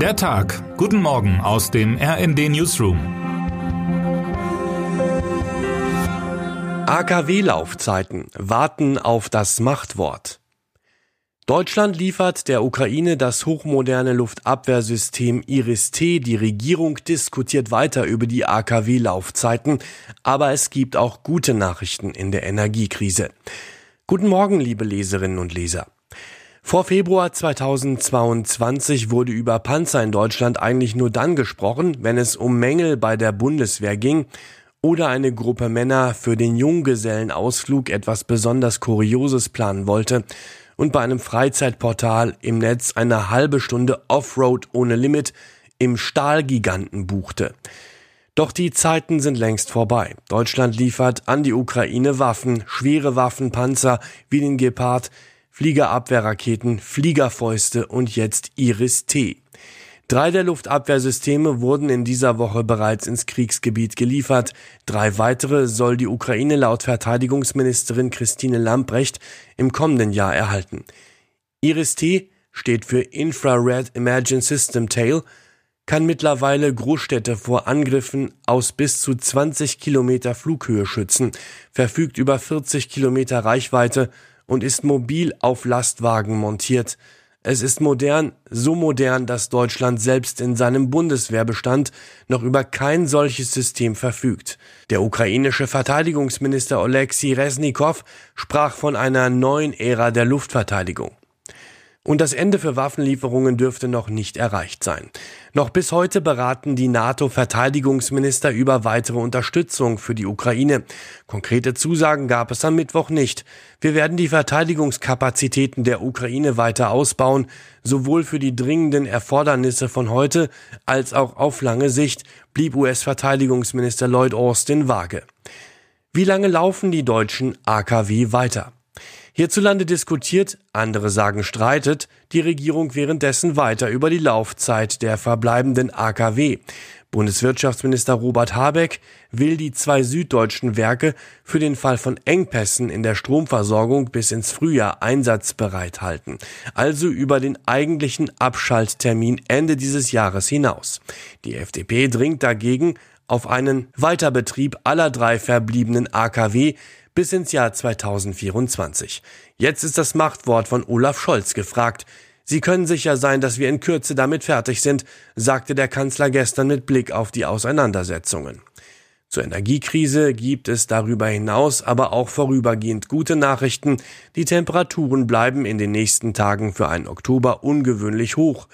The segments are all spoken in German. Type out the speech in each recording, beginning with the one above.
Der Tag. Guten Morgen aus dem RND Newsroom. AKW-Laufzeiten warten auf das Machtwort. Deutschland liefert der Ukraine das hochmoderne Luftabwehrsystem Iris-T. Die Regierung diskutiert weiter über die AKW-Laufzeiten, aber es gibt auch gute Nachrichten in der Energiekrise. Guten Morgen, liebe Leserinnen und Leser. Vor Februar 2022 wurde über Panzer in Deutschland eigentlich nur dann gesprochen, wenn es um Mängel bei der Bundeswehr ging oder eine Gruppe Männer für den Junggesellenausflug etwas besonders Kurioses planen wollte und bei einem Freizeitportal im Netz eine halbe Stunde Offroad ohne Limit im Stahlgiganten buchte. Doch die Zeiten sind längst vorbei. Deutschland liefert an die Ukraine Waffen, schwere Waffen, Panzer wie den Gepard, Fliegerabwehrraketen, Fliegerfäuste und jetzt Iris-T. Drei der Luftabwehrsysteme wurden in dieser Woche bereits ins Kriegsgebiet geliefert. Drei weitere soll die Ukraine laut Verteidigungsministerin Christine Lamprecht im kommenden Jahr erhalten. Iris-T steht für Infrared Imagine System Tail, kann mittlerweile Großstädte vor Angriffen aus bis zu 20 Kilometer Flughöhe schützen, verfügt über 40 Kilometer Reichweite und ist mobil auf Lastwagen montiert. Es ist modern, so modern, dass Deutschland selbst in seinem Bundeswehrbestand noch über kein solches System verfügt. Der ukrainische Verteidigungsminister Oleksiy Resnikow sprach von einer neuen Ära der Luftverteidigung. Und das Ende für Waffenlieferungen dürfte noch nicht erreicht sein. Noch bis heute beraten die NATO-Verteidigungsminister über weitere Unterstützung für die Ukraine. Konkrete Zusagen gab es am Mittwoch nicht. Wir werden die Verteidigungskapazitäten der Ukraine weiter ausbauen, sowohl für die dringenden Erfordernisse von heute als auch auf lange Sicht, blieb US-Verteidigungsminister Lloyd Austin vage. Wie lange laufen die deutschen AKW weiter? Hierzulande diskutiert, andere sagen streitet, die Regierung währenddessen weiter über die Laufzeit der verbleibenden AKW. Bundeswirtschaftsminister Robert Habeck will die zwei süddeutschen Werke für den Fall von Engpässen in der Stromversorgung bis ins Frühjahr einsatzbereit halten, also über den eigentlichen Abschalttermin Ende dieses Jahres hinaus. Die FDP dringt dagegen auf einen Weiterbetrieb aller drei verbliebenen AKW bis ins Jahr 2024. Jetzt ist das Machtwort von Olaf Scholz gefragt. Sie können sicher sein, dass wir in Kürze damit fertig sind, sagte der Kanzler gestern mit Blick auf die Auseinandersetzungen. Zur Energiekrise gibt es darüber hinaus aber auch vorübergehend gute Nachrichten. Die Temperaturen bleiben in den nächsten Tagen für einen Oktober ungewöhnlich hoch.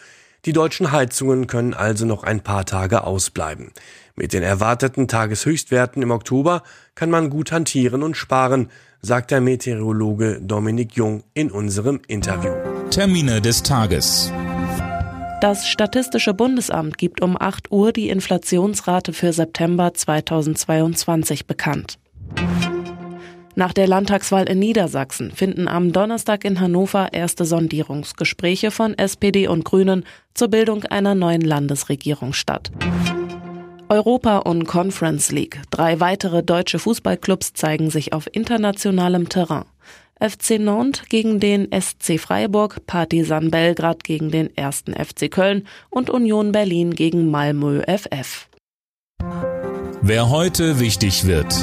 Die deutschen Heizungen können also noch ein paar Tage ausbleiben. Mit den erwarteten Tageshöchstwerten im Oktober kann man gut hantieren und sparen, sagt der Meteorologe Dominik Jung in unserem Interview. Termine des Tages. Das Statistische Bundesamt gibt um 8 Uhr die Inflationsrate für September 2022 bekannt. Nach der Landtagswahl in Niedersachsen finden am Donnerstag in Hannover erste Sondierungsgespräche von SPD und Grünen zur Bildung einer neuen Landesregierung statt. Europa und Conference League. Drei weitere deutsche Fußballclubs zeigen sich auf internationalem Terrain. FC Nantes gegen den SC Freiburg, Partizan Belgrad gegen den ersten FC Köln und Union Berlin gegen Malmö FF. Wer heute wichtig wird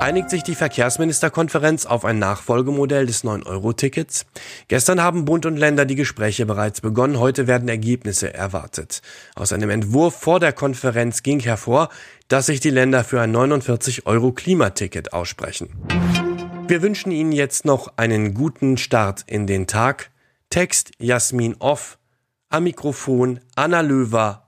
einigt sich die Verkehrsministerkonferenz auf ein Nachfolgemodell des 9-Euro-Tickets. Gestern haben Bund und Länder die Gespräche bereits begonnen. Heute werden Ergebnisse erwartet. Aus einem Entwurf vor der Konferenz ging hervor, dass sich die Länder für ein 49-Euro-Klimaticket aussprechen. Wir wünschen Ihnen jetzt noch einen guten Start in den Tag. Text Jasmin Off. Am Mikrofon Anna Löwer